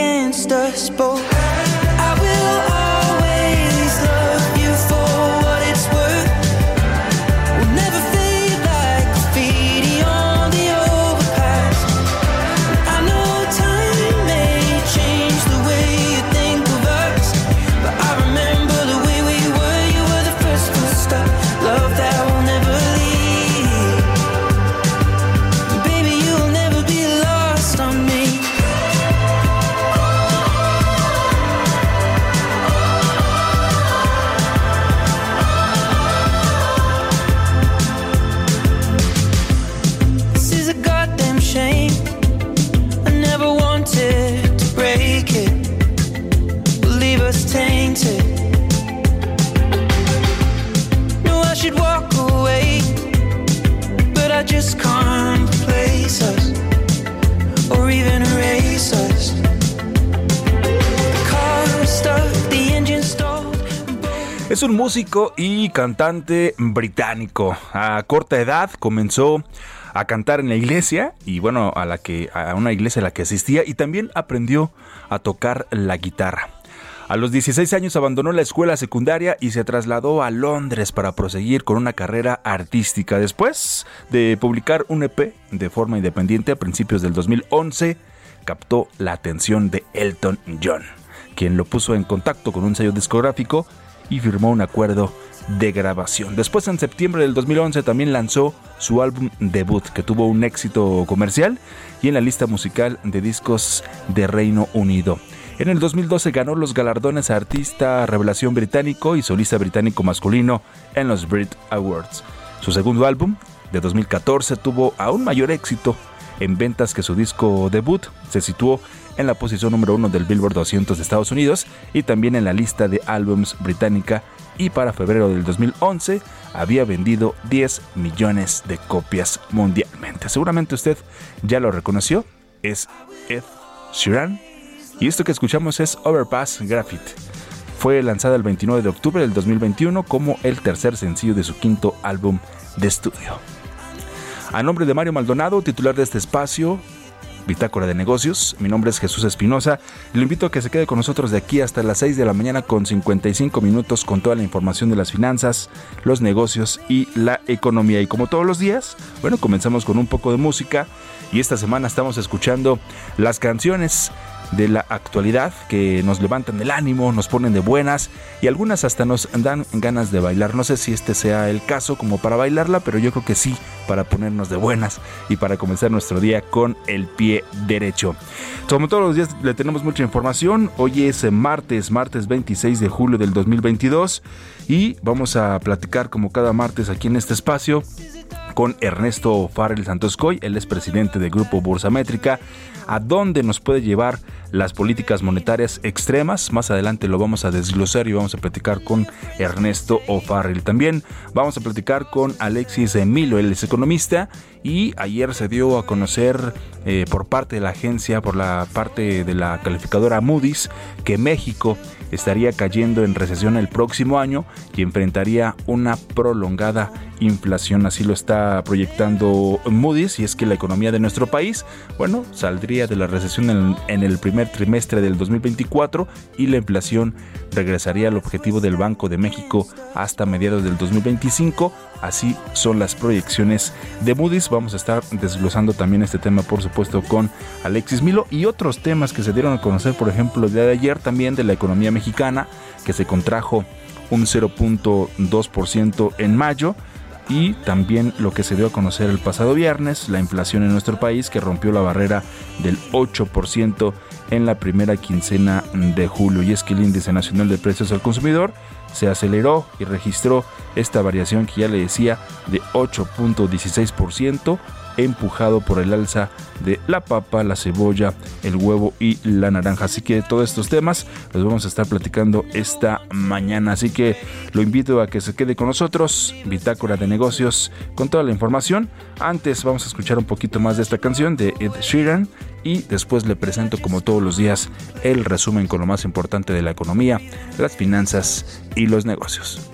Against us both. Músico y cantante británico. A corta edad comenzó a cantar en la iglesia y bueno, a la que a una iglesia a la que asistía y también aprendió a tocar la guitarra. A los 16 años abandonó la escuela secundaria y se trasladó a Londres para proseguir con una carrera artística. Después de publicar un EP de forma independiente a principios del 2011, captó la atención de Elton John, quien lo puso en contacto con un sello discográfico y firmó un acuerdo de grabación. Después, en septiembre del 2011, también lanzó su álbum debut, que tuvo un éxito comercial y en la lista musical de discos de Reino Unido. En el 2012 ganó los galardones a Artista Revelación Británico y Solista Británico Masculino en los Brit Awards. Su segundo álbum, de 2014, tuvo aún mayor éxito en ventas que su disco debut. Se situó en la posición número uno del Billboard 200 de Estados Unidos y también en la lista de álbums británica y para febrero del 2011 había vendido 10 millones de copias mundialmente. Seguramente usted ya lo reconoció, es Ed Sheeran y esto que escuchamos es Overpass Graffiti. Fue lanzada el 29 de octubre del 2021 como el tercer sencillo de su quinto álbum de estudio. A nombre de Mario Maldonado, titular de este espacio, Bitácora de Negocios. Mi nombre es Jesús Espinosa. Lo invito a que se quede con nosotros de aquí hasta las 6 de la mañana con 55 minutos con toda la información de las finanzas, los negocios y la economía. Y como todos los días, bueno, comenzamos con un poco de música y esta semana estamos escuchando las canciones de la actualidad que nos levantan el ánimo, nos ponen de buenas y algunas hasta nos dan ganas de bailar. No sé si este sea el caso como para bailarla, pero yo creo que sí, para ponernos de buenas y para comenzar nuestro día con el pie derecho. Como todos los días le tenemos mucha información. Hoy es martes, martes 26 de julio del 2022 y vamos a platicar como cada martes aquí en este espacio con Ernesto Farrell Santoscoy, él es presidente del Grupo Bursamétrica, a dónde nos puede llevar las políticas monetarias extremas. Más adelante lo vamos a desglosar y vamos a platicar con Ernesto O'Farrell. También vamos a platicar con Alexis Emilio, él es economista y ayer se dio a conocer eh, por parte de la agencia, por la parte de la calificadora Moody's, que México estaría cayendo en recesión el próximo año y enfrentaría una prolongada inflación. Así lo está proyectando Moody's y es que la economía de nuestro país, bueno, saldría de la recesión en, el primer trimestre del 2024 y la inflación regresaría al objetivo del Banco de México hasta mediados del 2025. Así son las proyecciones de Moody's. Vamos a estar desglosando también este tema, por supuesto, con Alexis Milo y otros temas que se dieron a conocer, por ejemplo, el día de ayer también de la economía mexicana, que se contrajo un 0.2% en mayo y también lo que se dio a conocer el pasado viernes, la inflación en nuestro país que rompió la barrera del 8% en la primera quincena de julio. Y es que el índice nacional de precios al consumidor se aceleró y registró esta variación que ya le decía de 8.16% empujado por el alza de la papa, la cebolla, el huevo y la naranja. Así que todos estos temas los vamos a estar platicando esta mañana. Así que lo invito a que se quede con nosotros, Bitácora de Negocios, con toda la información. Antes vamos a escuchar un poquito más de esta canción de Ed Sheeran y después le presento como todos los días el resumen con lo más importante de la economía, las finanzas y los negocios.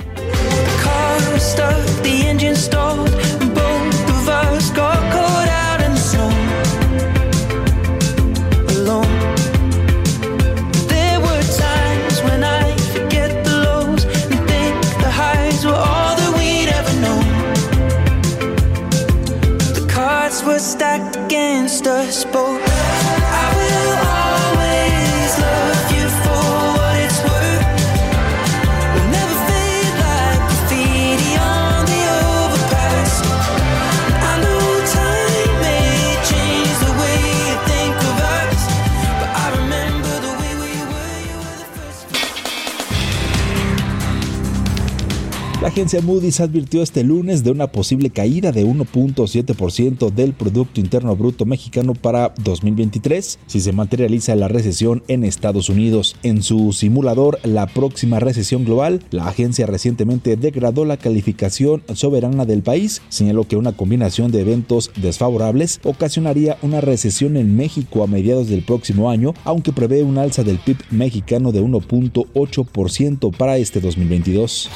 Agencia Moody's advirtió este lunes de una posible caída de 1.7% del Producto Interno Bruto mexicano para 2023 si se materializa la recesión en Estados Unidos. En su simulador La próxima recesión global, la agencia recientemente degradó la calificación soberana del país, señaló que una combinación de eventos desfavorables ocasionaría una recesión en México a mediados del próximo año, aunque prevé un alza del PIB mexicano de 1.8% para este 2022.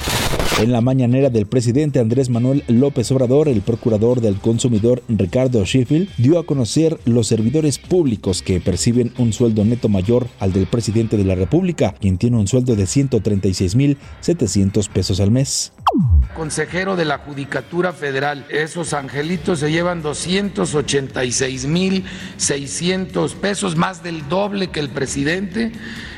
En la mañanera del presidente Andrés Manuel López Obrador, el procurador del consumidor Ricardo Sheffield dio a conocer los servidores públicos que perciben un sueldo neto mayor al del presidente de la República, quien tiene un sueldo de 136.700 pesos al mes. Consejero de la Judicatura Federal. Esos angelitos se llevan 286 mil 600 pesos, más del doble que el presidente.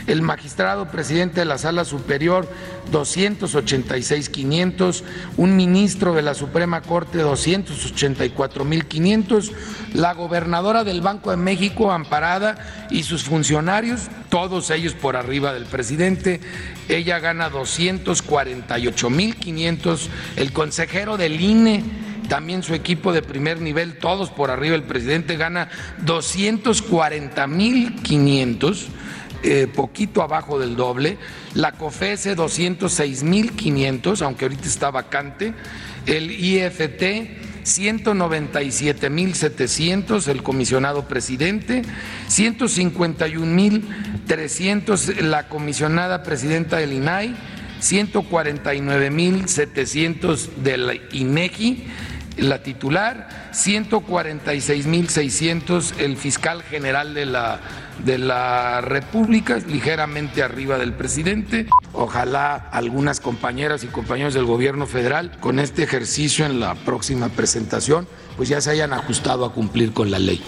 El magistrado presidente de la Sala Superior, 286 500. Un ministro de la Suprema Corte, 284 mil 500. La gobernadora del Banco de México, Amparada, y sus funcionarios, todos ellos por arriba del presidente. Ella gana 248 mil 500. El consejero del INE también su equipo de primer nivel, todos por arriba, el presidente gana 240 mil 500, eh, poquito abajo del doble, la COFESE 206 mil 500, aunque ahorita está vacante, el IFT 197 mil 700, el comisionado presidente, 151 mil 300, la comisionada presidenta del INAI, 149 mil 700 del INEGI, la titular, 146.600 el fiscal general de la, de la República, ligeramente arriba del presidente. Ojalá algunas compañeras y compañeros del gobierno federal con este ejercicio en la próxima presentación pues ya se hayan ajustado a cumplir con la ley.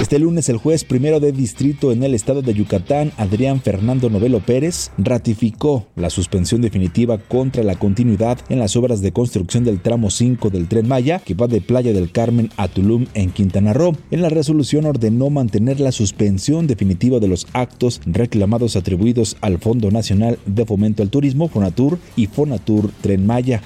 Este lunes el juez primero de distrito en el estado de Yucatán, Adrián Fernando Novelo Pérez, ratificó la suspensión definitiva contra la continuidad en las obras de construcción del tramo 5 del tren Maya que va de Playa del Carmen a Tulum en Quintana Roo. En la resolución ordenó mantener la suspensión definitiva de los actos reclamados atribuidos al Fondo Nacional de Fomento al Turismo, Fonatur y Fonatur Tren Maya.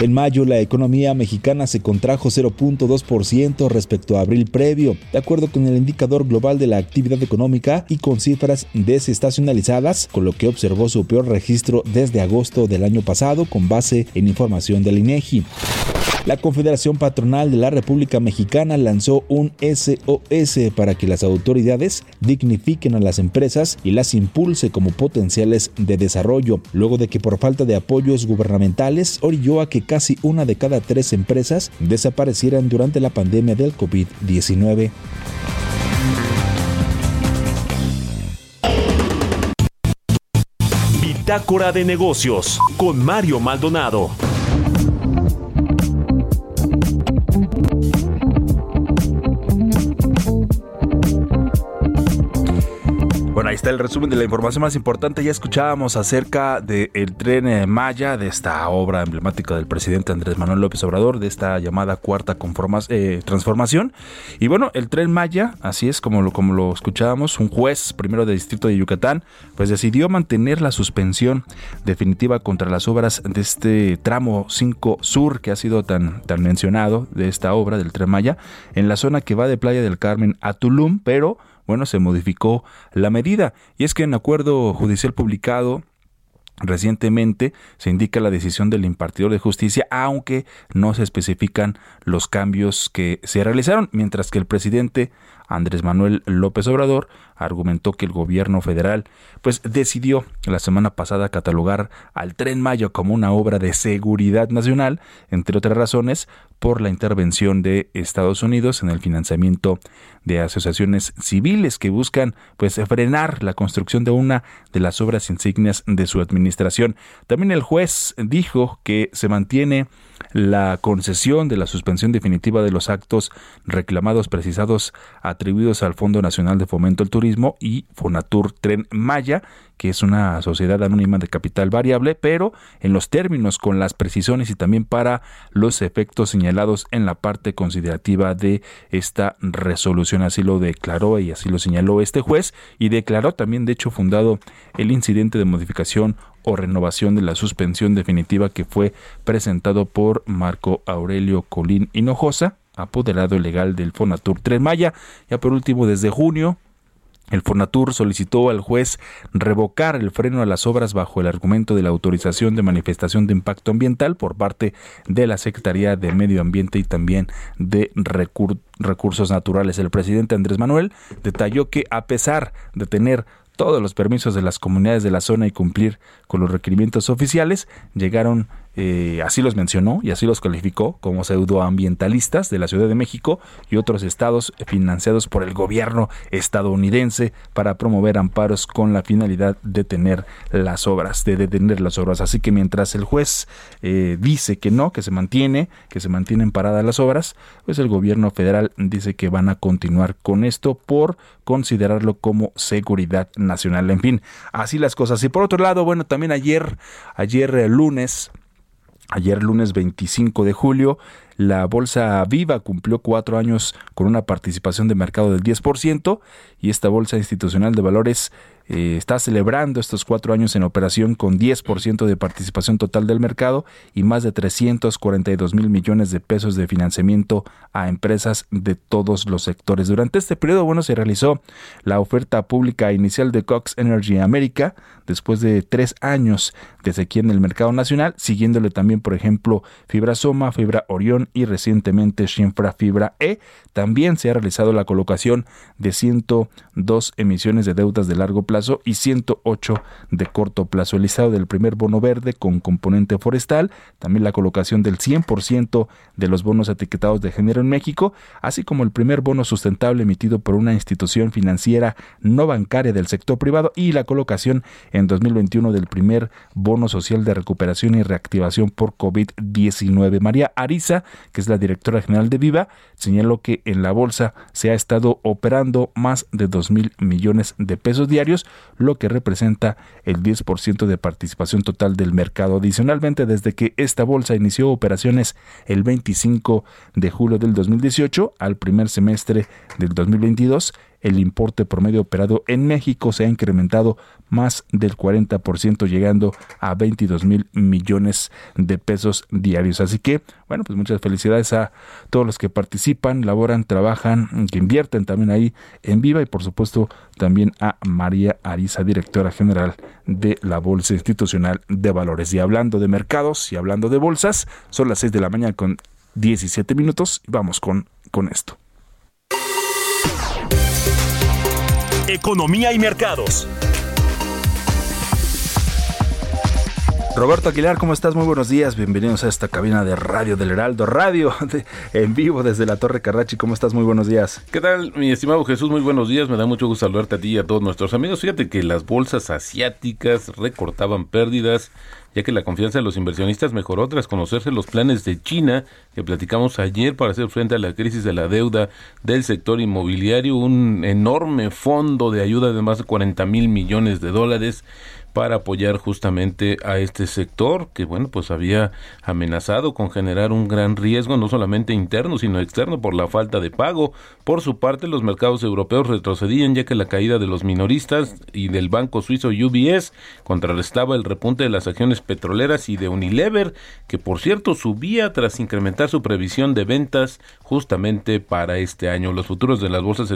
En mayo, la economía mexicana se contrajo 0.2% respecto a abril previo, de acuerdo con el indicador global de la actividad económica y con cifras desestacionalizadas, con lo que observó su peor registro desde agosto del año pasado con base en información del INEGI. La Confederación Patronal de la República Mexicana lanzó un SOS para que las autoridades dignifiquen a las empresas y las impulse como potenciales de desarrollo, luego de que por falta de apoyos gubernamentales orilló a que casi una de cada tres empresas desaparecieran durante la pandemia del COVID-19. Bitácora de negocios con Mario Maldonado. Bueno, ahí está el resumen de la información más importante. Ya escuchábamos acerca del tren eh, Maya, de esta obra emblemática del presidente Andrés Manuel López Obrador, de esta llamada cuarta eh, transformación. Y bueno, el tren Maya, así es como lo, como lo escuchábamos, un juez primero del distrito de Yucatán, pues decidió mantener la suspensión definitiva contra las obras de este tramo 5 Sur que ha sido tan, tan mencionado de esta obra del tren Maya en la zona que va de Playa del Carmen a Tulum, pero bueno, se modificó la medida. Y es que en acuerdo judicial publicado Recientemente se indica la decisión del impartidor de justicia, aunque no se especifican los cambios que se realizaron, mientras que el presidente Andrés Manuel López Obrador argumentó que el gobierno federal pues decidió la semana pasada catalogar al Tren Mayo como una obra de seguridad nacional, entre otras razones, por la intervención de Estados Unidos en el financiamiento de asociaciones civiles que buscan pues frenar la construcción de una de las obras insignias de su administración. También el juez dijo que se mantiene la concesión de la suspensión definitiva de los actos reclamados precisados atribuidos al Fondo Nacional de Fomento al Turismo y Fonatur Tren Maya, que es una sociedad anónima de capital variable, pero en los términos, con las precisiones y también para los efectos señalados en la parte considerativa de esta resolución. Así lo declaró y así lo señaló este juez y declaró también, de hecho, fundado el incidente de modificación o renovación de la suspensión definitiva que fue presentado por Marco Aurelio Colín Hinojosa, apoderado legal del Fonatur Tren Maya. Ya por último, desde junio, el Fonatur solicitó al juez revocar el freno a las obras bajo el argumento de la autorización de manifestación de impacto ambiental por parte de la Secretaría de Medio Ambiente y también de Recursos Naturales. El presidente Andrés Manuel detalló que a pesar de tener todos los permisos de las comunidades de la zona y cumplir con los requerimientos oficiales, llegaron eh, así los mencionó y así los calificó como pseudoambientalistas de la Ciudad de México y otros estados financiados por el gobierno estadounidense para promover amparos con la finalidad de detener las obras, de detener las obras. Así que mientras el juez eh, dice que no, que se mantiene, que se mantienen paradas las obras, pues el gobierno federal dice que van a continuar con esto por considerarlo como seguridad nacional. En fin, así las cosas. Y por otro lado, bueno, también ayer, ayer eh, lunes, Ayer lunes 25 de julio, la Bolsa Viva cumplió cuatro años con una participación de mercado del 10% y esta Bolsa Institucional de Valores eh, está celebrando estos cuatro años en operación con 10% de participación total del mercado y más de 342 mil millones de pesos de financiamiento a empresas de todos los sectores. Durante este periodo, bueno, se realizó la oferta pública inicial de Cox Energy América después de tres años de sequía en el mercado nacional, siguiéndole también, por ejemplo, Fibra Soma, Fibra Orión y recientemente Shinfra Fibra E. También se ha realizado la colocación de 102 emisiones de deudas de largo plazo y 108 de corto plazo. El listado del primer bono verde con componente forestal, también la colocación del 100% de los bonos etiquetados de género en México, así como el primer bono sustentable emitido por una institución financiera no bancaria del sector privado y la colocación en 2021 del primer bono social de recuperación y reactivación por COVID-19. María Ariza, que es la directora general de Viva, señaló que en la bolsa se ha estado operando más de 2 mil millones de pesos diarios, lo que representa el 10% de participación total del mercado. Adicionalmente, desde que esta bolsa inició operaciones el 25 de julio del 2018 al primer semestre del 2022, el importe promedio operado en México se ha incrementado más del 40%, llegando a 22 mil millones de pesos diarios. Así que, bueno, pues muchas felicidades a todos los que participan, laboran, trabajan, que invierten también ahí en Viva y por supuesto también a María Ariza, directora general de la Bolsa Institucional de Valores. Y hablando de mercados y hablando de bolsas, son las 6 de la mañana con 17 minutos vamos con, con esto. Economía y mercados. Roberto Aguilar, ¿cómo estás? Muy buenos días. Bienvenidos a esta cabina de radio del Heraldo Radio, en vivo desde la Torre Carrachi. ¿Cómo estás? Muy buenos días. ¿Qué tal, mi estimado Jesús? Muy buenos días. Me da mucho gusto saludarte a ti y a todos nuestros amigos. Fíjate que las bolsas asiáticas recortaban pérdidas ya que la confianza de los inversionistas mejoró tras conocerse los planes de China que platicamos ayer para hacer frente a la crisis de la deuda del sector inmobiliario, un enorme fondo de ayuda de más de 40 mil millones de dólares para apoyar justamente a este sector que bueno pues había amenazado con generar un gran riesgo no solamente interno sino externo por la falta de pago. Por su parte los mercados europeos retrocedían ya que la caída de los minoristas y del banco suizo UBS contrarrestaba el repunte de las acciones petroleras y de Unilever que por cierto subía tras incrementar su previsión de ventas justamente para este año. Los futuros de las bolsas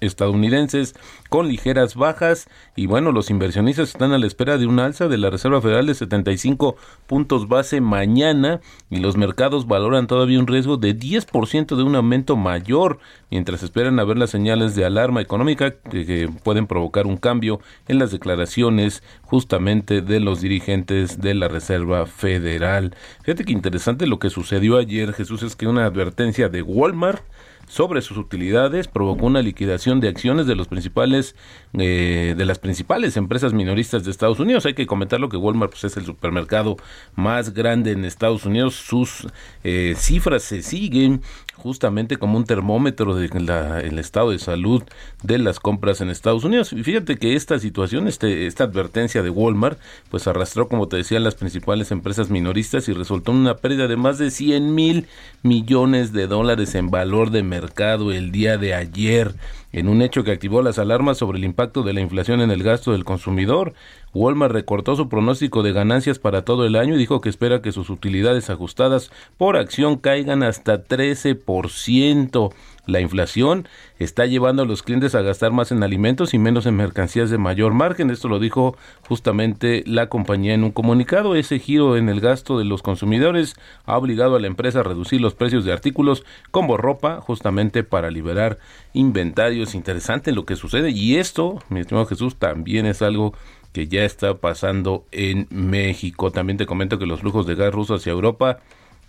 estadounidenses con ligeras bajas y bueno los inversionistas están al de un alza de la Reserva Federal de 75 puntos base mañana y los mercados valoran todavía un riesgo de 10% de un aumento mayor mientras esperan a ver las señales de alarma económica que, pueden provocar un cambio en las declaraciones justamente de los dirigentes de la Reserva Federal. Fíjate que interesante lo que sucedió ayer, Jesús, es que una advertencia de Walmart sobre sus utilidades provocó una liquidación de acciones de los principales eh, de las principales empresas minoristas de Estados Unidos. Hay que comentar lo que Walmart pues, es el supermercado más grande en Estados Unidos. Sus eh, cifras se siguen justamente como un termómetro del estado de salud de las compras en Estados Unidos. Y fíjate que esta situación, este, esta advertencia de Walmart, pues arrastró, como te decía, las principales empresas minoristas y resultó en una pérdida de más de 100 mil millones de dólares en valor de mercado el día de ayer en un hecho que activó las alarmas sobre el impacto de la inflación en el gasto del consumidor. Walmart recortó su pronóstico de ganancias para todo el año y dijo que espera que sus utilidades ajustadas por acción caigan hasta 13%. La inflación está llevando a los clientes a gastar más en alimentos y menos en mercancías de mayor margen. Esto lo dijo justamente la compañía en un comunicado. Ese giro en el gasto de los consumidores ha obligado a la empresa a reducir los precios de artículos como ropa justamente para liberar inventarios. Interesante lo que sucede y esto, mi estimado Jesús, también es algo que ya está pasando en México. También te comento que los flujos de gas ruso hacia Europa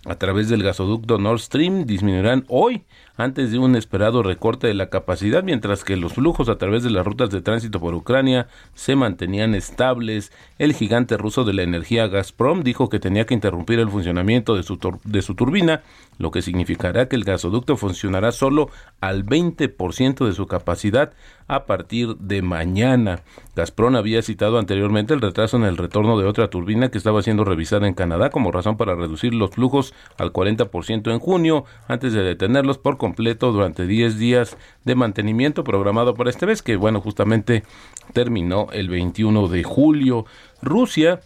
a través del gasoducto Nord Stream disminuirán hoy antes de un esperado recorte de la capacidad, mientras que los flujos a través de las rutas de tránsito por Ucrania se mantenían estables. El gigante ruso de la energía Gazprom dijo que tenía que interrumpir el funcionamiento de su, de su turbina, lo que significará que el gasoducto funcionará solo al 20% de su capacidad a partir de mañana. Gazprom había citado anteriormente el retraso en el retorno de otra turbina que estaba siendo revisada en Canadá como razón para reducir los flujos al 40% en junio, antes de detenerlos por completo durante 10 días de mantenimiento programado para este mes, que bueno, justamente terminó el 21 de julio. Rusia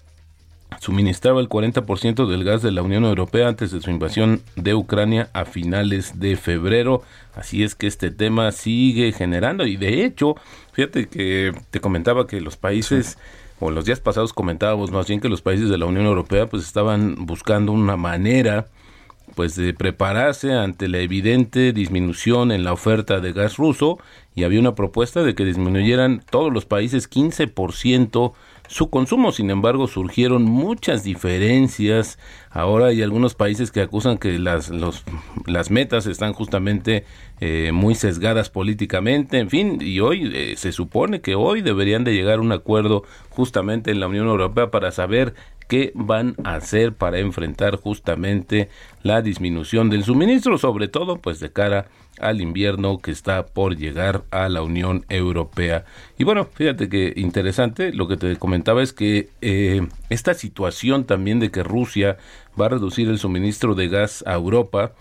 suministraba el 40% del gas de la Unión Europea antes de su invasión de Ucrania a finales de febrero. Así es que este tema sigue generando y de hecho, fíjate que te comentaba que los países o los días pasados comentábamos más bien que los países de la Unión Europea pues estaban buscando una manera pues de prepararse ante la evidente disminución en la oferta de gas ruso y había una propuesta de que disminuyeran todos los países 15% su consumo. Sin embargo, surgieron muchas diferencias. Ahora hay algunos países que acusan que las, las metas están justamente eh, muy sesgadas políticamente. En fin, y hoy eh, se supone que hoy deberían de llegar a un acuerdo justamente en la Unión Europea para saber qué van a hacer para enfrentar justamente la disminución del suministro, sobre todo pues de cara al invierno que está por llegar a la Unión Europea. Y bueno, fíjate que interesante, lo que te comentaba es que eh, esta situación también de que Rusia va a reducir el suministro de gas a Europa,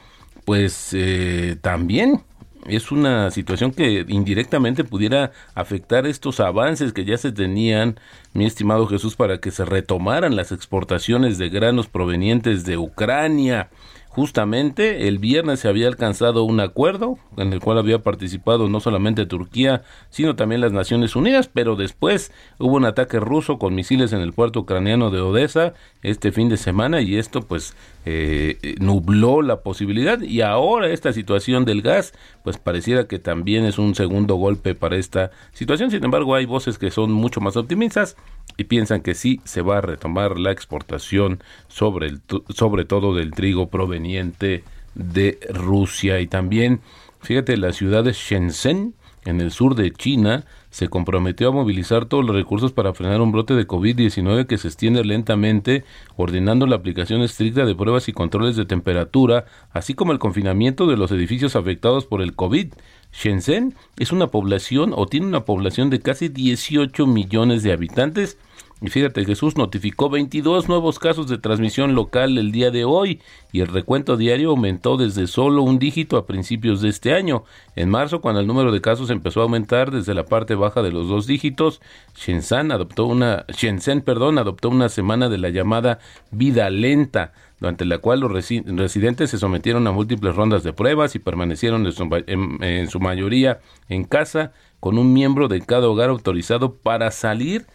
pues eh, también es una situación que indirectamente pudiera afectar estos avances que ya se tenían, mi estimado Jesús, para que se retomaran las exportaciones de granos provenientes de Ucrania. Justamente el viernes se había alcanzado un acuerdo en el cual había participado no solamente Turquía, sino también las Naciones Unidas, pero después hubo un ataque ruso con misiles en el puerto ucraniano de Odessa este fin de semana y esto pues eh, nubló la posibilidad y ahora esta situación del gas pues pareciera que también es un segundo golpe para esta situación. Sin embargo, hay voces que son mucho más optimistas y piensan que sí se va a retomar la exportación sobre, el, sobre todo del trigo proveniente de Rusia y también, fíjate, la ciudad de Shenzhen, en el sur de China, se comprometió a movilizar todos los recursos para frenar un brote de COVID-19 que se extiende lentamente, ordenando la aplicación estricta de pruebas y controles de temperatura, así como el confinamiento de los edificios afectados por el COVID. Shenzhen es una población o tiene una población de casi 18 millones de habitantes y fíjate, Jesús notificó 22 nuevos casos de transmisión local el día de hoy y el recuento diario aumentó desde solo un dígito a principios de este año. En marzo, cuando el número de casos empezó a aumentar desde la parte baja de los dos dígitos, Shenzhen adoptó una, Shenzhen, perdón, adoptó una semana de la llamada vida lenta durante la cual los residentes se sometieron a múltiples rondas de pruebas y permanecieron en su mayoría en casa con un miembro de cada hogar autorizado para salir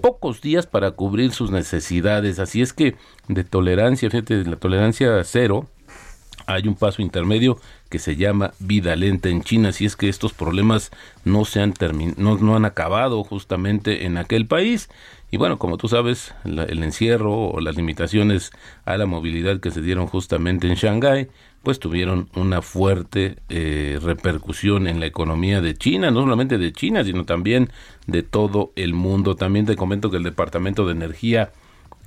pocos días para cubrir sus necesidades. Así es que de tolerancia, fíjate, de la tolerancia cero, hay un paso intermedio que se llama vida lenta en China, si es que estos problemas no se han no, no, han acabado justamente en aquel país. Y bueno, como tú sabes, el encierro o las limitaciones a la movilidad que se dieron justamente en Shanghái, pues tuvieron una fuerte eh, repercusión en la economía de China, no solamente de China, sino también de todo el mundo. También te comento que el Departamento de Energía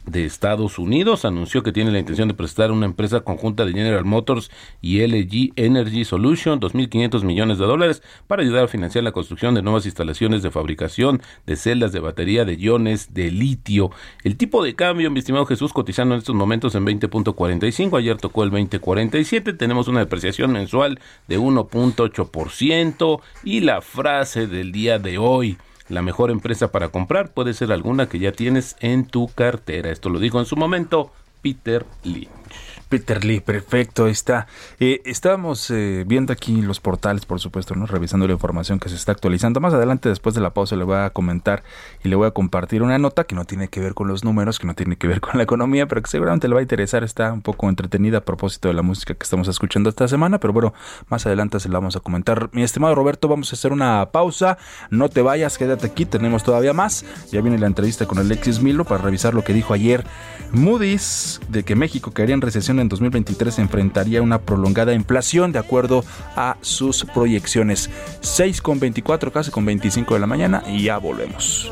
de Estados Unidos anunció que tiene la intención de prestar una empresa conjunta de General Motors y LG Energy Solution 2.500 millones de dólares para ayudar a financiar la construcción de nuevas instalaciones de fabricación de celdas de batería de iones de litio. El tipo de cambio, mi estimado Jesús, cotizando en estos momentos en 20.45, ayer tocó el 20.47, tenemos una depreciación mensual de 1.8% y la frase del día de hoy. La mejor empresa para comprar puede ser alguna que ya tienes en tu cartera. Esto lo dijo en su momento Peter Lynch. Peter Lee, perfecto, está. Eh, estábamos eh, viendo aquí los portales, por supuesto, ¿no? revisando la información que se está actualizando. Más adelante, después de la pausa, le voy a comentar y le voy a compartir una nota que no tiene que ver con los números, que no tiene que ver con la economía, pero que seguramente le va a interesar. Está un poco entretenida a propósito de la música que estamos escuchando esta semana, pero bueno, más adelante se la vamos a comentar. Mi estimado Roberto, vamos a hacer una pausa. No te vayas, quédate aquí, tenemos todavía más. Ya viene la entrevista con Alexis Milo para revisar lo que dijo ayer Moody's de que México caería en recesión en 2023 enfrentaría una prolongada inflación de acuerdo a sus proyecciones. 6 con 24, casi con 25 de la mañana y ya volvemos.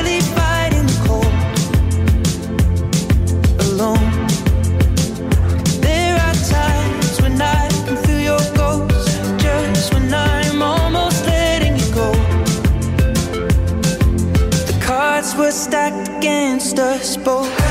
Against us both.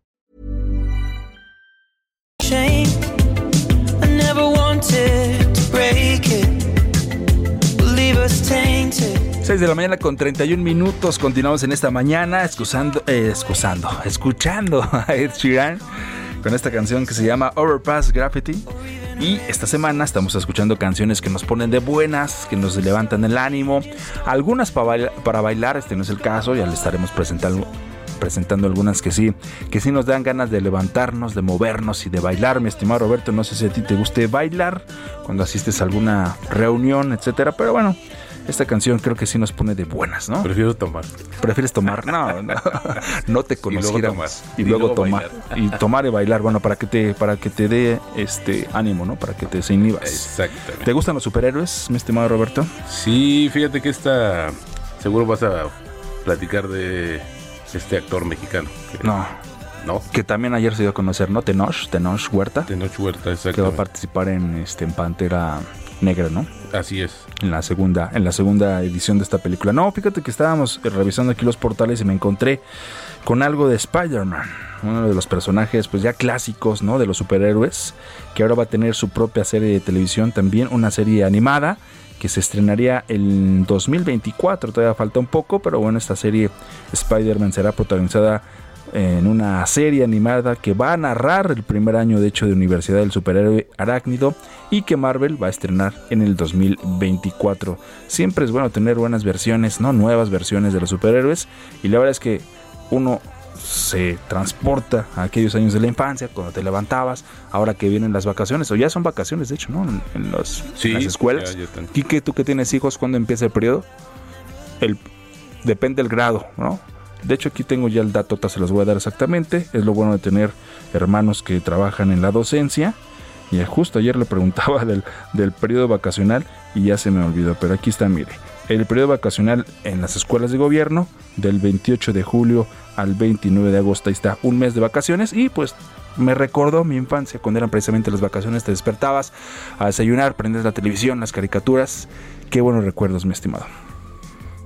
Shame. I never wanted to break it. Leave us tainted. 6 de la mañana con 31 minutos. Continuamos en esta mañana excusando, eh, escuchando a Ed Sheeran con esta canción que se llama Overpass Graffiti. Y esta semana estamos escuchando canciones que nos ponen de buenas, que nos levantan el ánimo. Algunas para para bailar este no es el caso, ya le estaremos presentando presentando algunas que sí, que sí nos dan ganas de levantarnos, de movernos y de bailar. Mi estimado Roberto, no sé si a ti te guste bailar cuando asistes a alguna reunión, etcétera, pero bueno, esta canción creo que sí nos pone de buenas, ¿no? Prefiero tomar. ¿Prefieres tomar? No, no, no te conociéramos. tomar. Y Y luego, tomar. Y tomar y bailar, bueno, para que te, para que te dé este ánimo, ¿no? Para que te desinhibas. Exactamente. ¿Te gustan los superhéroes, mi estimado Roberto? Sí, fíjate que esta. Seguro vas a platicar de este actor mexicano. que- No. No. Que también ayer se dio a conocer, ¿no? Tenoch, Tenoch Huerta, De Noche Huerta, que va a participar en este en Pantera Negra, ¿no? Así es. en la segunda en la segunda edición de esta película. No, fíjate que estábamos revisando aquí los portales y me encontré con algo de Spider-Man, uno de los personajes pues ya clásicos, ¿no? De los superhéroes, que ahora va a tener su propia serie de televisión también, una serie animada que se estrenaría en 2024, todavía falta un poco, pero bueno, esta serie Spider-Man será protagonizada en una serie animada que va a narrar el primer año de hecho de Universidad del Superhéroe Arácnido y que Marvel va a estrenar en el 2024. Siempre es bueno tener buenas versiones, no nuevas versiones de los superhéroes y la verdad es que uno se transporta a aquellos años de la infancia cuando te levantabas, ahora que vienen las vacaciones o ya son vacaciones de hecho, ¿no? En, en los- Sí, en las escuelas. Quique, tú que tienes hijos, ¿cuándo empieza el periodo? El, depende del grado, ¿no? De hecho, aquí tengo ya el dato, se los voy a dar exactamente. Es lo bueno de tener hermanos que trabajan en la docencia. Y justo ayer le preguntaba del, del periodo vacacional y ya se me olvidó. Pero aquí está, mire. El periodo vacacional en las escuelas de gobierno del 28 de julio al 29 de agosto. Ahí está, un mes de vacaciones. Y pues me recordó mi infancia cuando eran precisamente las vacaciones. Te despertabas a desayunar, prendes la televisión, las caricaturas. Qué buenos recuerdos, mi estimado.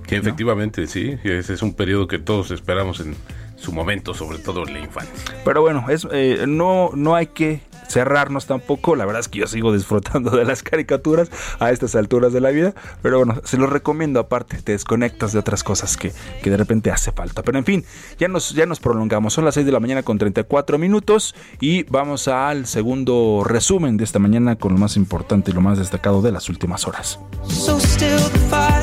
Que efectivamente, sí. Ese es un periodo que todos esperamos en su momento, sobre todo en la infancia. Pero bueno, es, eh, no, no hay que cerrarnos tampoco. La verdad es que yo sigo disfrutando de las caricaturas a estas alturas de la vida. Pero bueno, se los recomiendo aparte. Te desconectas de otras cosas que, que de repente hace falta. Pero en fin, ya nos, ya nos prolongamos. Son las 6 de la mañana con 34 minutos. Y vamos al segundo resumen de esta mañana con lo más importante y lo más destacado de las últimas horas. So still the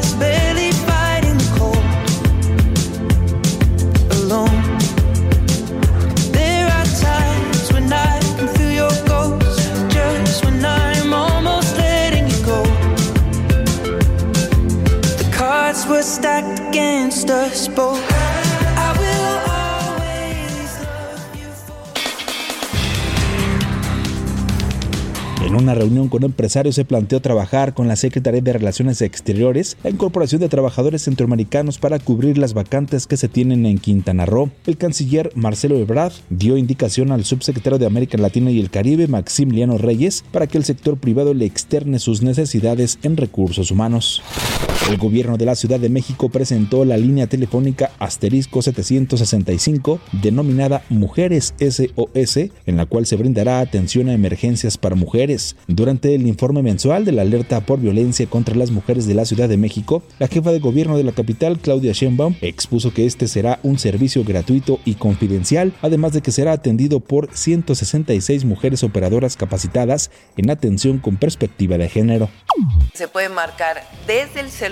En una reunión con empresarios se planteó trabajar con la Secretaría de Relaciones Exteriores la incorporación de trabajadores centroamericanos para cubrir las vacantes que se tienen en Quintana Roo. El canciller Marcelo Ebrard dio indicación al subsecretario de América Latina y el Caribe, Maximiliano Reyes, para que el sector privado le externe sus necesidades en recursos humanos. El gobierno de la Ciudad de México presentó la línea telefónica asterisco 765 denominada Mujeres SOS, en la cual se brindará atención a emergencias para mujeres. Durante el informe mensual de la alerta por violencia contra las mujeres de la Ciudad de México, la jefa de gobierno de la capital, Claudia Sheinbaum, expuso que este será un servicio gratuito y confidencial, además de que será atendido por 166 mujeres operadoras capacitadas en atención con perspectiva de género. Se puede marcar desde el celular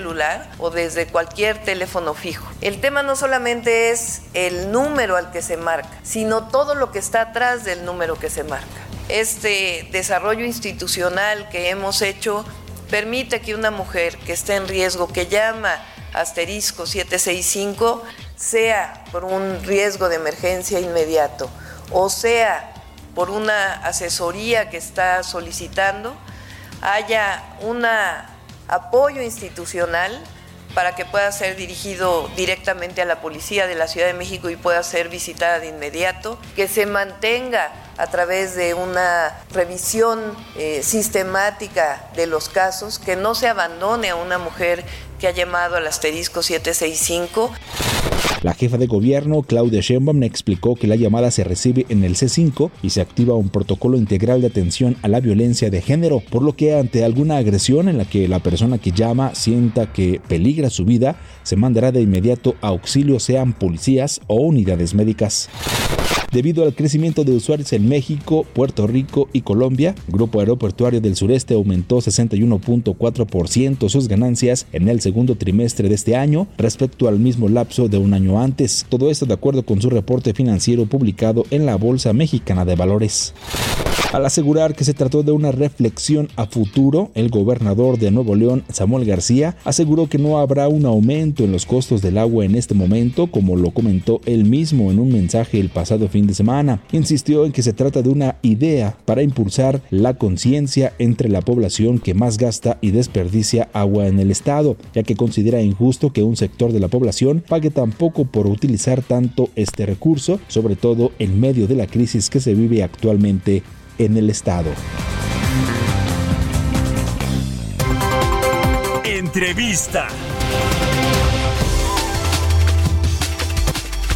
o desde cualquier teléfono fijo. El tema no solamente es el número al que se marca, sino todo lo que está atrás del número que se marca. Este desarrollo institucional que hemos hecho permite que una mujer que esté en riesgo, que llama asterisco 765, sea por un riesgo de emergencia inmediato o sea por una asesoría que está solicitando, haya un apoyo institucional para que pueda ser dirigido directamente a la policía de la Ciudad de México y pueda ser visitada de inmediato, que se mantenga a través de una revisión eh, sistemática de los casos, que no se abandone a una mujer que ha llamado al asterisco 765. La jefa de gobierno, Claudia Sheinbaum, explicó que la llamada se recibe en el C5 y se activa un protocolo integral de atención a la violencia de género, por lo que ante alguna agresión en la que la persona que llama sienta que peligra su vida, se mandará de inmediato a auxilio sean policías o unidades médicas. Debido al crecimiento de usuarios en México, Puerto Rico y Colombia, Grupo Aeroportuario del Sureste aumentó 61.4% sus ganancias en el segundo trimestre de este año respecto al mismo lapso de un año antes. Todo esto de acuerdo con su reporte financiero publicado en la Bolsa Mexicana de Valores. Al asegurar que se trató de una reflexión a futuro, el gobernador de Nuevo León, Samuel García, aseguró que no habrá un aumento en los costos del agua en este momento, como lo comentó él mismo en un mensaje el pasado fin de semana. Insistió en que se trata de una idea para impulsar la conciencia entre la población que más gasta y desperdicia agua en el estado, ya que considera injusto que un sector de la población pague tan poco por utilizar tanto este recurso, sobre todo en medio de la crisis que se vive actualmente en el estado. Entrevista.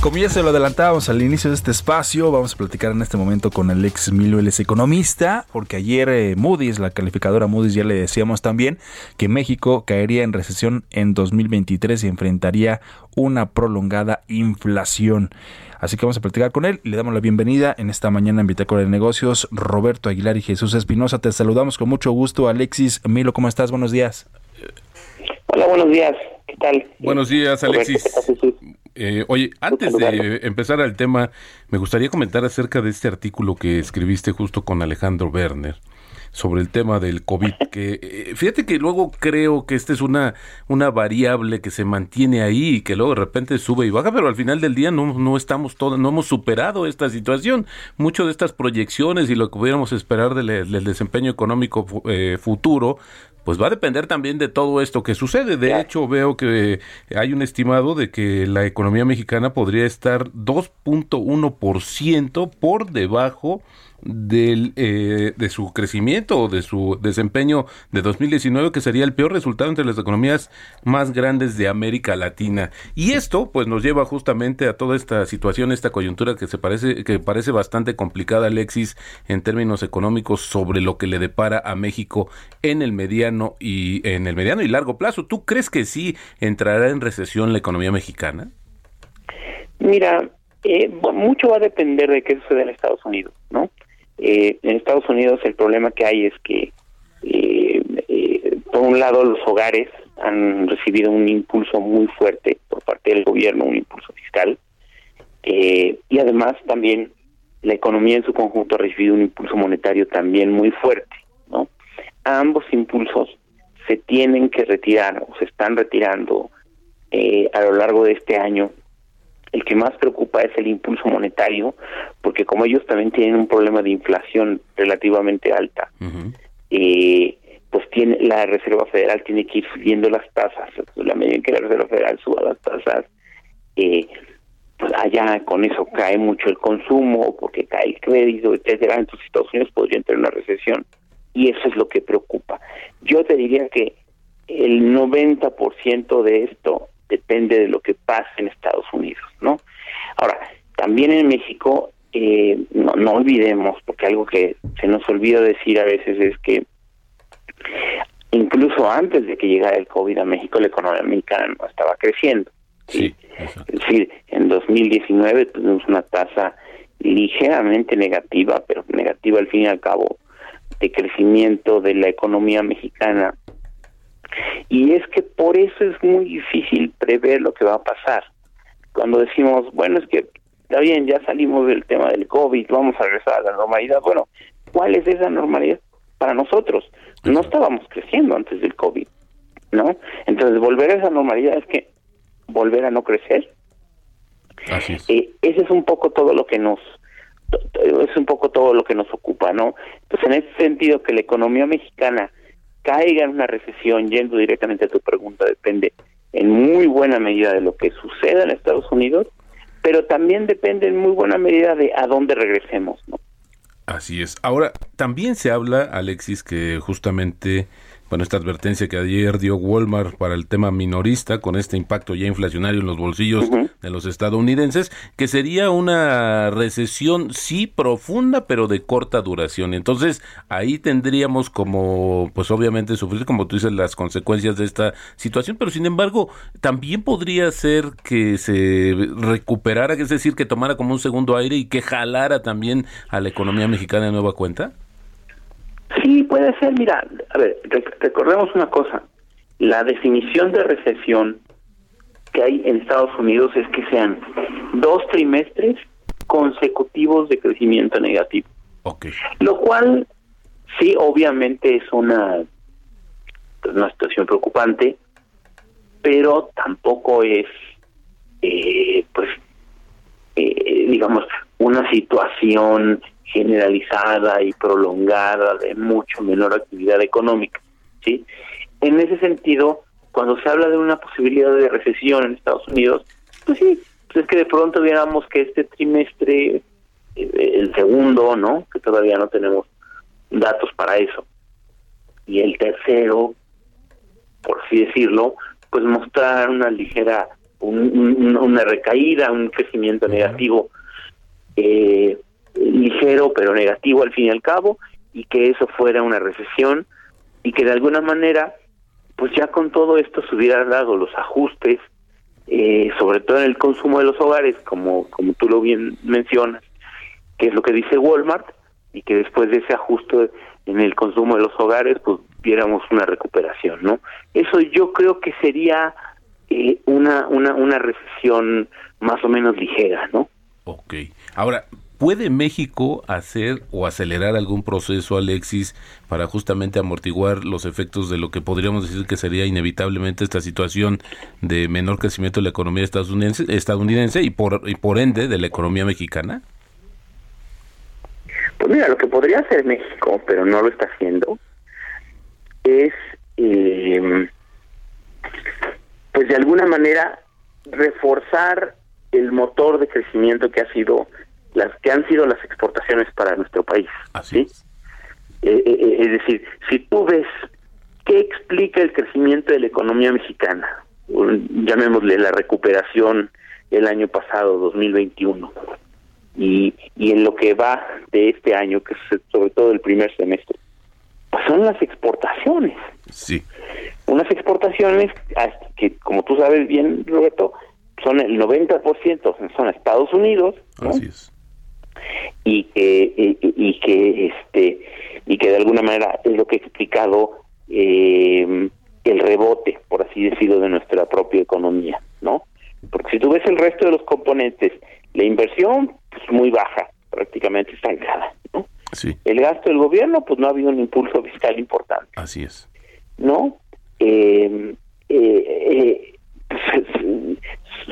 Como ya se lo adelantábamos al inicio de este espacio, vamos a platicar en este momento con el ex Milo, él es economista, porque ayer eh, Moody's, la calificadora Moody's, ya le decíamos también que México caería en recesión en 2023 y enfrentaría una prolongada inflación. Así que vamos a platicar con él y le damos la bienvenida en esta mañana en Bitácora de Negocios. Roberto Aguilar y Jesús Espinosa, te saludamos con mucho gusto. Alexis Milo, ¿cómo estás? Buenos días. Hola, buenos días. ¿Qué tal? Buenos días, Alexis. Eh, oye, antes de empezar al tema, me gustaría comentar acerca de este artículo que escribiste justo con Alejandro Werner sobre el tema del COVID, que eh, fíjate que luego creo que esta es una, una variable que se mantiene ahí y que luego de repente sube y baja, pero al final del día no, no estamos todos, no hemos superado esta situación. Mucho de estas proyecciones y lo que pudiéramos esperar del, desempeño económico eh, futuro, pues va a depender también de todo esto que sucede. De hecho, veo que hay un estimado de que la economía mexicana podría estar 2.1% por debajo del, eh, de su crecimiento o de su desempeño de 2019, que sería el peor resultado entre las economías más grandes de América Latina. Y esto, pues, nos lleva justamente a toda esta situación, esta coyuntura que se parece, que parece bastante complicada, Alexis, en términos económicos, sobre lo que le depara a México en el mediano y en el mediano y largo plazo. ¿Tú crees que sí entrará en recesión la economía mexicana? Mira, eh, mucho va a depender de qué sucede en Estados Unidos, ¿no? Eh, en Estados Unidos el problema que hay es que, eh, eh, por un lado, los hogares han recibido un impulso muy fuerte por parte del gobierno, un impulso fiscal, y además también la economía en su conjunto ha recibido un impulso monetario también muy fuerte. ¿no? ambos impulsos se tienen que retirar o se están retirando a lo largo de este año el que más preocupa es el impulso monetario, porque como ellos también tienen un problema de inflación relativamente alta, eh, pues tiene la Reserva Federal tiene que ir subiendo las tasas. La medida en que la Reserva Federal suba las tasas, eh, pues allá con eso cae mucho el consumo, porque cae el crédito, etcétera. Entonces Estados Unidos podría entrar en una recesión. Y eso es lo que preocupa. Yo te diría que el 90% de esto depende de lo que pase en Estados Unidos, ¿no? Ahora, también en México, eh, no, no olvidemos, porque algo que se nos olvida decir a veces es que incluso antes de que llegara el COVID a México, la economía mexicana no estaba creciendo. ¿sí? es decir, en 2019 tuvimos una tasa ligeramente negativa, pero negativa al fin y al cabo, de crecimiento de la economía mexicana y es que por eso es muy difícil prever lo que va a pasar. Cuando decimos, bueno, es que está bien, ya salimos del tema del COVID, vamos a regresar a la normalidad. Bueno, ¿cuál es esa normalidad para nosotros? No estábamos creciendo antes del COVID, ¿no? Entonces, volver a esa normalidad es que volver a no crecer. Así es. Eh, ese es un poco todo lo que nos es un poco todo lo que nos ocupa, ¿no? Entonces, en ese sentido, que la economía mexicana caiga en una recesión, yendo directamente a tu pregunta, depende en muy buena medida de lo que suceda en Estados Unidos, pero también depende en muy buena medida de a dónde regresemos, ¿no? Así es. Ahora, también se habla, Alexis, que justamente bueno, esta advertencia que ayer dio Walmart para el tema minorista, con este impacto ya inflacionario en los bolsillos de los estadounidenses, que sería una recesión, sí, profunda, pero de corta duración. Entonces, ahí tendríamos como, pues obviamente, sufrir, como tú dices, las consecuencias de esta situación, pero sin embargo, también podría ser que se recuperara, es decir, que tomara como un segundo aire y que jalara también a la economía mexicana de nueva cuenta. Sí, puede ser. Mira, a ver, recordemos una cosa. La definición de recesión que hay en Estados Unidos es que sean dos trimestres consecutivos de crecimiento negativo. Okay. Lo cual, sí, obviamente es una, una situación preocupante, pero tampoco es, eh, pues, eh, digamos, una situación generalizada y prolongada de mucho menor actividad económica, ¿sí? En ese sentido, cuando se habla de una posibilidad de recesión en Estados Unidos, pues sí, pues es que de pronto viéramos que este trimestre, eh, el segundo, ¿no? Que todavía no tenemos datos para eso, y el tercero, por así decirlo, pues mostrar una ligera, una recaída, un crecimiento negativo eh, ligero pero negativo al fin y al cabo y que eso fuera una recesión y que de alguna manera pues ya con todo esto se hubieran dado los ajustes eh, sobre todo en el consumo de los hogares como como tú lo bien mencionas que es lo que dice Walmart y que después de ese ajuste en el consumo de los hogares pues viéramos una recuperación no eso yo creo que sería eh, una una una recesión más o menos ligera no Ok. Ahora, ¿Puede México hacer o acelerar algún proceso, Alexis, para justamente amortiguar los efectos de lo que podríamos decir que sería inevitablemente esta situación de menor crecimiento de la economía estadounidense, estadounidense y, por, y por ende de la economía mexicana? Pues mira, lo que podría hacer México, pero no lo está haciendo, es, eh, pues de alguna manera, reforzar el motor de crecimiento que ha sido las que han sido las exportaciones para nuestro país. Así eh, eh, eh, es decir, si tú ves qué explica el crecimiento de la economía mexicana, llamémosle la recuperación el año pasado, 2021, y, y en lo que va de este año, que es sobre todo el primer semestre, pues son las exportaciones. Sí. Unas exportaciones que, como tú sabes bien, Roberto, son el 90% son Estados Unidos. Así es y que y, que este y que de alguna manera es lo que ha explicado eh, el rebote por así decirlo de nuestra propia economía no porque si tú ves el resto de los componentes la inversión pues muy baja prácticamente estancada no sí. el gasto del gobierno pues no ha habido un impulso fiscal importante. Así es. No eh, eh, pues,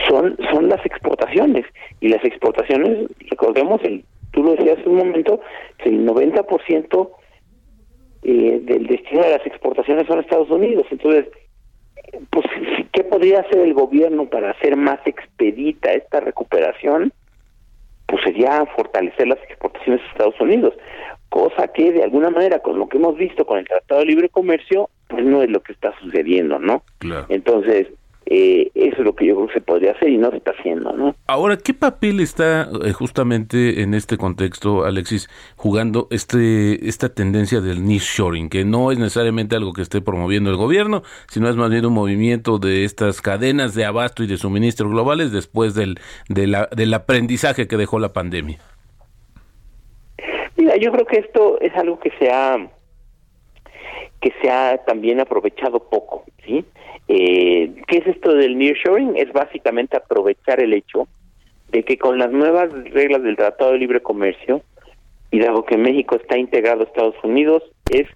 son son las exportaciones. Y las exportaciones recordemos el tú lo decías hace un momento que el 90% eh, del destino de las exportaciones son Estados Unidos. Entonces pues qué podría hacer el gobierno para hacer más expedita esta recuperación pues sería fortalecer las exportaciones a Estados Unidos cosa que de alguna manera con lo que hemos visto con el Tratado de Libre Comercio pues no es lo que está sucediendo no claro. entonces eh, eso es lo que yo creo que se podría hacer y no se está haciendo, ¿no? Ahora, ¿qué papel está eh, justamente en este contexto, Alexis, jugando este esta tendencia del nearshoring, que no es necesariamente algo que esté promoviendo el gobierno, sino es más bien un movimiento de estas cadenas de abasto y de suministro globales después del, de la, del aprendizaje que dejó la pandemia? Mira, yo creo que esto es algo que se ha que se ha también aprovechado poco, ¿sí? Eh, ¿Qué es esto del nearshoring? Es básicamente aprovechar el hecho de que con las nuevas reglas del Tratado de Libre Comercio, y dado que México está integrado a Estados Unidos, es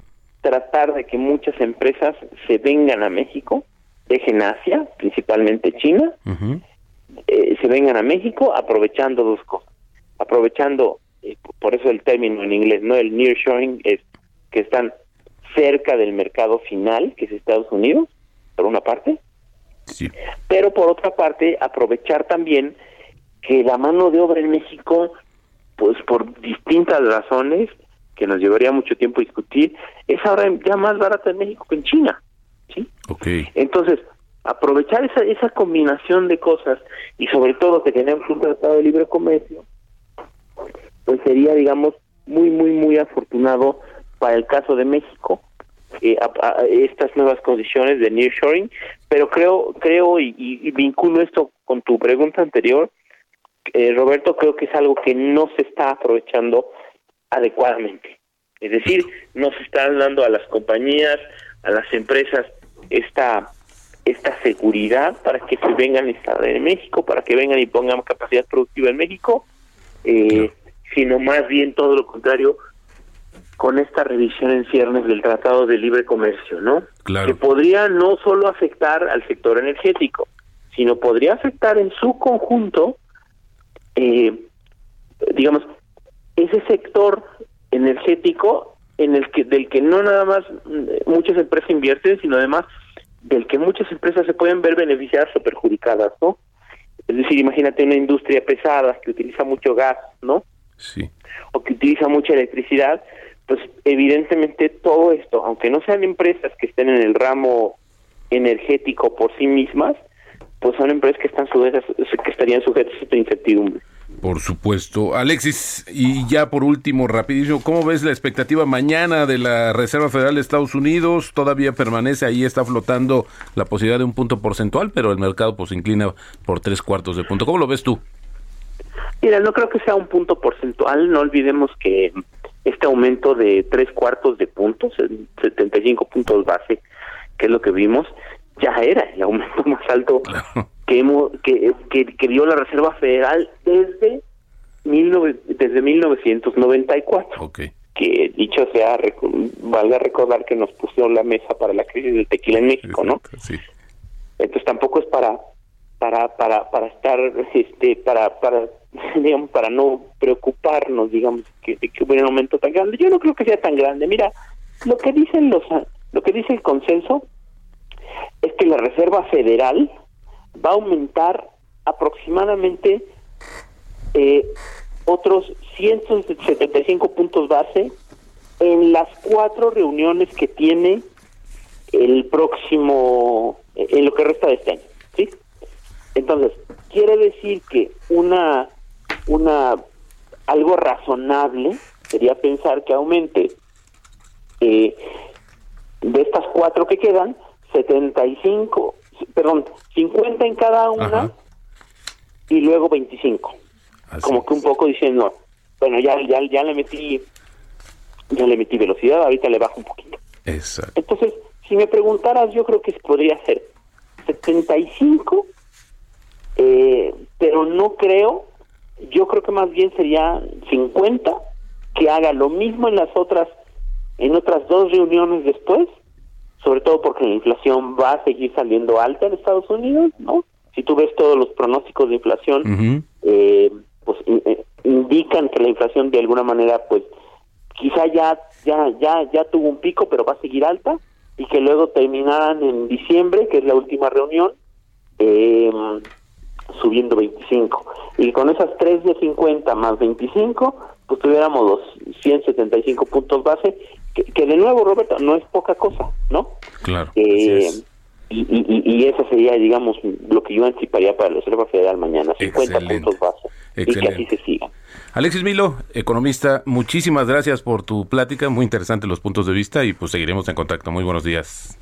tratar de que muchas empresas se vengan a México, dejen Asia, principalmente China, eh, se vengan a México aprovechando dos cosas. Aprovechando eh, por eso el término en inglés, ¿no? El nearshoring es que están cerca del mercado final, que es Estados Unidos, por una parte, Sí. pero por otra parte aprovechar también que la mano de obra en México, pues por distintas razones que nos llevaría mucho tiempo discutir, es ahora ya más barata en México que en China, ¿sí? Ok. Entonces, aprovechar esa, esa combinación de cosas y sobre todo que tenemos un tratado de libre comercio, pues sería, digamos, muy, muy, muy afortunado para el caso de México eh, a- a- estas nuevas condiciones de nearshoring, pero creo, creo y, y- y vinculo esto con tu pregunta anterior, eh, Roberto, creo que es algo que no se está aprovechando adecuadamente. Es decir, no se están dando a las compañías, a las empresas esta esta seguridad para que se vengan a instalar en México, para que vengan y pongan capacidad productiva en México, eh, sino más bien todo lo contrario con esta revisión en ciernes del Tratado de Libre Comercio, ¿no? Claro. Que podría no solo afectar al sector energético, sino podría afectar en su conjunto, eh, digamos, ese sector energético en el que del que no nada más mm, muchas empresas invierten, sino además del que muchas empresas se pueden ver beneficiadas o perjudicadas, ¿no? Es decir, imagínate una industria pesada que utiliza mucho gas, ¿no? Sí. o que utiliza mucha electricidad, pues evidentemente todo esto, aunque no sean empresas que estén en el ramo energético por sí mismas, pues son empresas que están sujetas, que estarían sujetas a esta incertidumbre. Por supuesto. Alexis, y ya por último, rapidísimo, ¿cómo ves la expectativa mañana de la Reserva Federal de Estados Unidos? Todavía permanece ahí, está flotando la posibilidad de un punto porcentual, pero el mercado pues se inclina por tres cuartos de punto. ¿Cómo lo ves tú? Mira, no creo que sea un punto porcentual, no olvidemos que este aumento de tres cuartos de puntos, en 75 puntos base, que es lo que vimos, ya era el aumento más alto que, hemos, que, que, que dio la Reserva Federal desde, 19 desde 1994. Ok. que dicho sea, recu- valga recordar que nos puso la mesa para la crisis del tequila en México, ¿no? Sí. Entonces tampoco es para para para para estar este para para digamos para no preocuparnos digamos que, de que hubiera un aumento tan grande. Yo no creo que sea tan grande. Mira lo que dicen los lo que dice el consenso es que la reserva federal va a aumentar aproximadamente eh, otros 175 puntos base en las cuatro reuniones que tiene el próximo en lo que resta de este año sí entonces quiere decir que una una algo razonable sería pensar que aumente eh, de estas cuatro que quedan 75 perdón 50 en cada una Ajá. y luego 25 Así como que un poco diciendo bueno ya ya ya le metí ya le metí velocidad ahorita le bajo un poquito Exacto. entonces, si me preguntaras, yo creo que podría ser 75, eh, pero no creo, yo creo que más bien sería 50, que haga lo mismo en las otras, en otras dos reuniones después, sobre todo porque la inflación va a seguir saliendo alta en Estados Unidos, ¿no? Si tú ves todos los pronósticos de inflación, eh, pues in- eh, indican que la inflación de alguna manera pues quizá ya ya ya ya tuvo un pico pero va a seguir alta y que luego terminaran en diciembre que es la última reunión eh, subiendo 25 y con esas 3 de 50 más 25 pues tuviéramos los 175 puntos base que, que de nuevo Roberto no es poca cosa no Claro. eh, así es. y, y, eso sería, digamos, lo que yo anticiparía para la Reserva Federal mañana, 50 Excelente. puntos base. Y que así Excelente. se siga. Alexis Milo, economista, muchísimas gracias por tu plática, muy interesante los puntos de vista y pues seguiremos en contacto. Muy buenos días.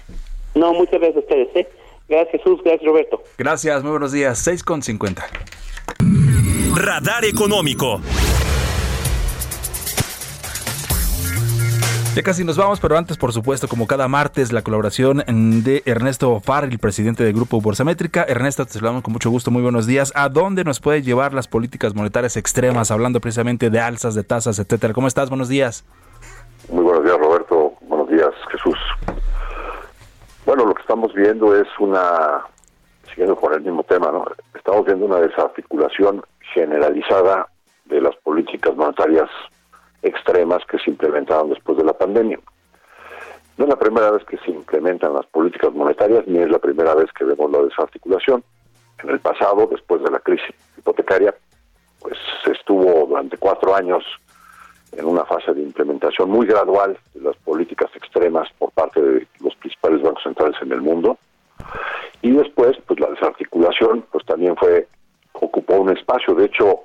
No, muchas gracias a ustedes. ¿eh? Gracias Jesús, gracias Roberto. Gracias, muy buenos días. 6 con 50. Radar Económico. Ya casi nos vamos, pero antes, por supuesto, como cada martes, la colaboración de Ernesto Farrell, presidente del Grupo Borsamétrica. Ernesto, te saludamos con mucho gusto, muy buenos días. ¿A dónde nos puede llevar las políticas monetarias extremas, hablando precisamente de alzas, de tasas, etcétera? ¿Cómo estás? Buenos días. Muy buenos días, Roberto. Bueno, lo que estamos viendo es una, siguiendo con el mismo tema, ¿no? Estamos viendo una desarticulación generalizada de las políticas monetarias extremas que se implementaron después de la pandemia. No es la primera vez que se implementan las políticas monetarias, ni es la primera vez que vemos la desarticulación. En el pasado, después de la crisis hipotecaria, pues se estuvo durante cuatro años en una fase de implementación muy gradual de las políticas extremas por parte de los principales bancos centrales en el mundo. Y después, pues la desarticulación, pues también fue ocupó un espacio. De hecho,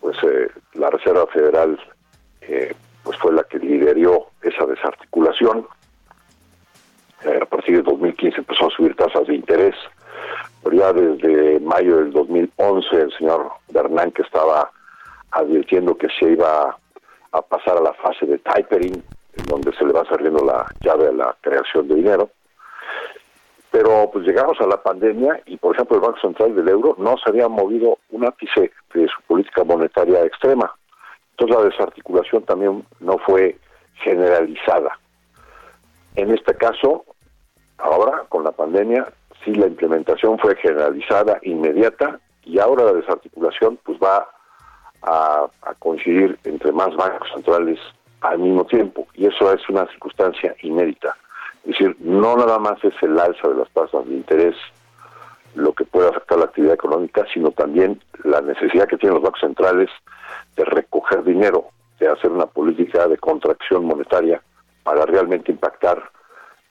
pues eh, la Reserva Federal eh, pues fue la que lideró esa desarticulación. Eh, a partir de 2015 empezó a subir tasas de interés, pero ya desde mayo del 2011 el señor Bernanke estaba advirtiendo que se iba a pasar a la fase de tapering, en donde se le va saliendo la llave a la creación de dinero. Pero pues llegamos a la pandemia y, por ejemplo, el Banco Central del Euro no se había movido un ápice de su política monetaria extrema. Entonces la desarticulación también no fue generalizada. En este caso, ahora con la pandemia, sí la implementación fue generalizada, inmediata, y ahora la desarticulación pues va a, a coincidir entre más bancos centrales al mismo tiempo, y eso es una circunstancia inédita. Es decir, no nada más es el alza de las tasas de interés lo que puede afectar la actividad económica, sino también la necesidad que tienen los bancos centrales de recoger dinero, de hacer una política de contracción monetaria para realmente impactar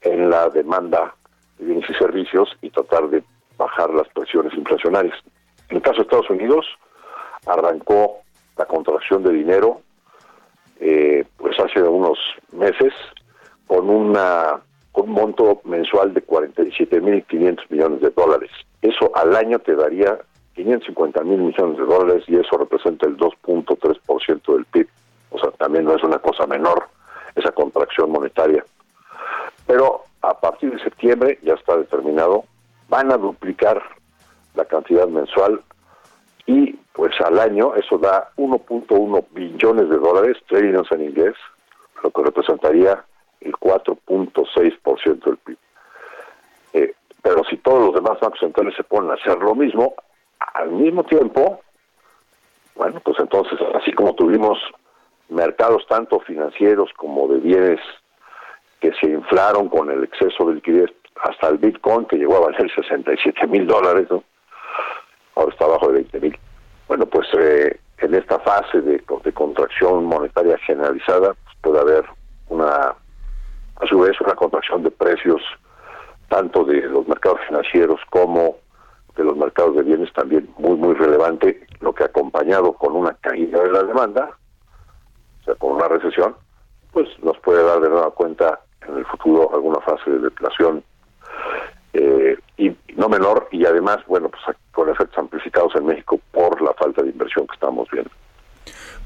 en la demanda de bienes y servicios y tratar de bajar las presiones inflacionarias. En el caso de Estados Unidos, arrancó la contracción de dinero eh, pues hace unos meses con una un monto mensual de 47.500 millones de dólares. Eso al año te daría 550 mil millones de dólares y eso representa el 2.3% del PIB. O sea, también no es una cosa menor esa contracción monetaria. Pero a partir de septiembre, ya está determinado, van a duplicar la cantidad mensual y pues al año eso da 1.1 billones de dólares, trillions en inglés, lo que representaría el 4.6% del PIB. Eh, pero si todos los demás bancos centrales se ponen a hacer lo mismo, al mismo tiempo, bueno, pues entonces, así como tuvimos mercados tanto financieros como de bienes que se inflaron con el exceso de liquidez hasta el Bitcoin, que llegó a valer 67 mil dólares, ¿no? Ahora está abajo de 20 mil. Bueno, pues eh, en esta fase de, contracción monetaria generalizada pues puede haber una a su vez una contracción de precios tanto de los mercados financieros como de los mercados de bienes también muy muy relevante, lo que acompañado con una caída de la demanda, o sea, con una recesión, pues nos puede dar de nueva cuenta en el futuro alguna fase de deflación eh, y no menor y además, bueno, pues con efectos amplificados en México por la falta de inversión que estamos viendo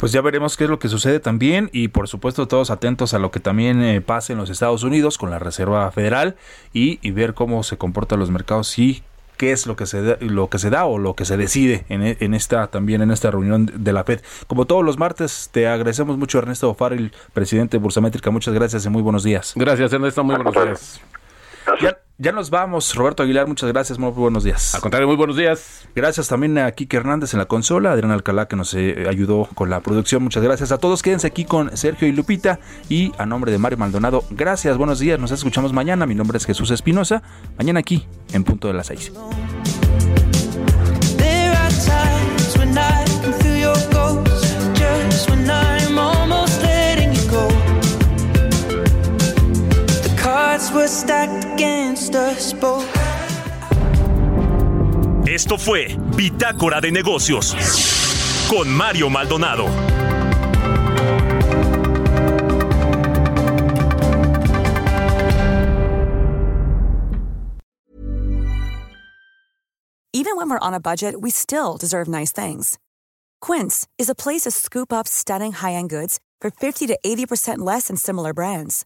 pues ya veremos qué es lo que sucede también y por supuesto todos atentos a lo que también eh, pase en los Estados Unidos con la Reserva Federal y, ver cómo se comportan los mercados y qué es lo que se da, lo que se da o lo que se decide en, en, esta también en esta reunión de la FED. Como todos los martes, te agradecemos mucho Ernesto Farrell, presidente de Bursamétrica. Muchas gracias y muy buenos días. Gracias Ernesto, muy buenos días. Ya nos vamos, Roberto Aguilar, muchas gracias, muy buenos días. Al contrario, muy buenos días. Gracias también a Kike Hernández en la consola, Adrián Alcalá que nos eh, ayudó con la producción, muchas gracias a todos, quédense aquí con Sergio y Lupita y a nombre de Mario Maldonado, gracias, buenos días, nos escuchamos mañana, mi nombre es Jesús Espinosa, mañana aquí en punto de las seis. Esto fue Bitácora de Negocios con Mario Maldonado. Even when we're on a budget, we still deserve nice things. Quince is a place to scoop up stunning high-end goods for 50 to 80% less than similar brands.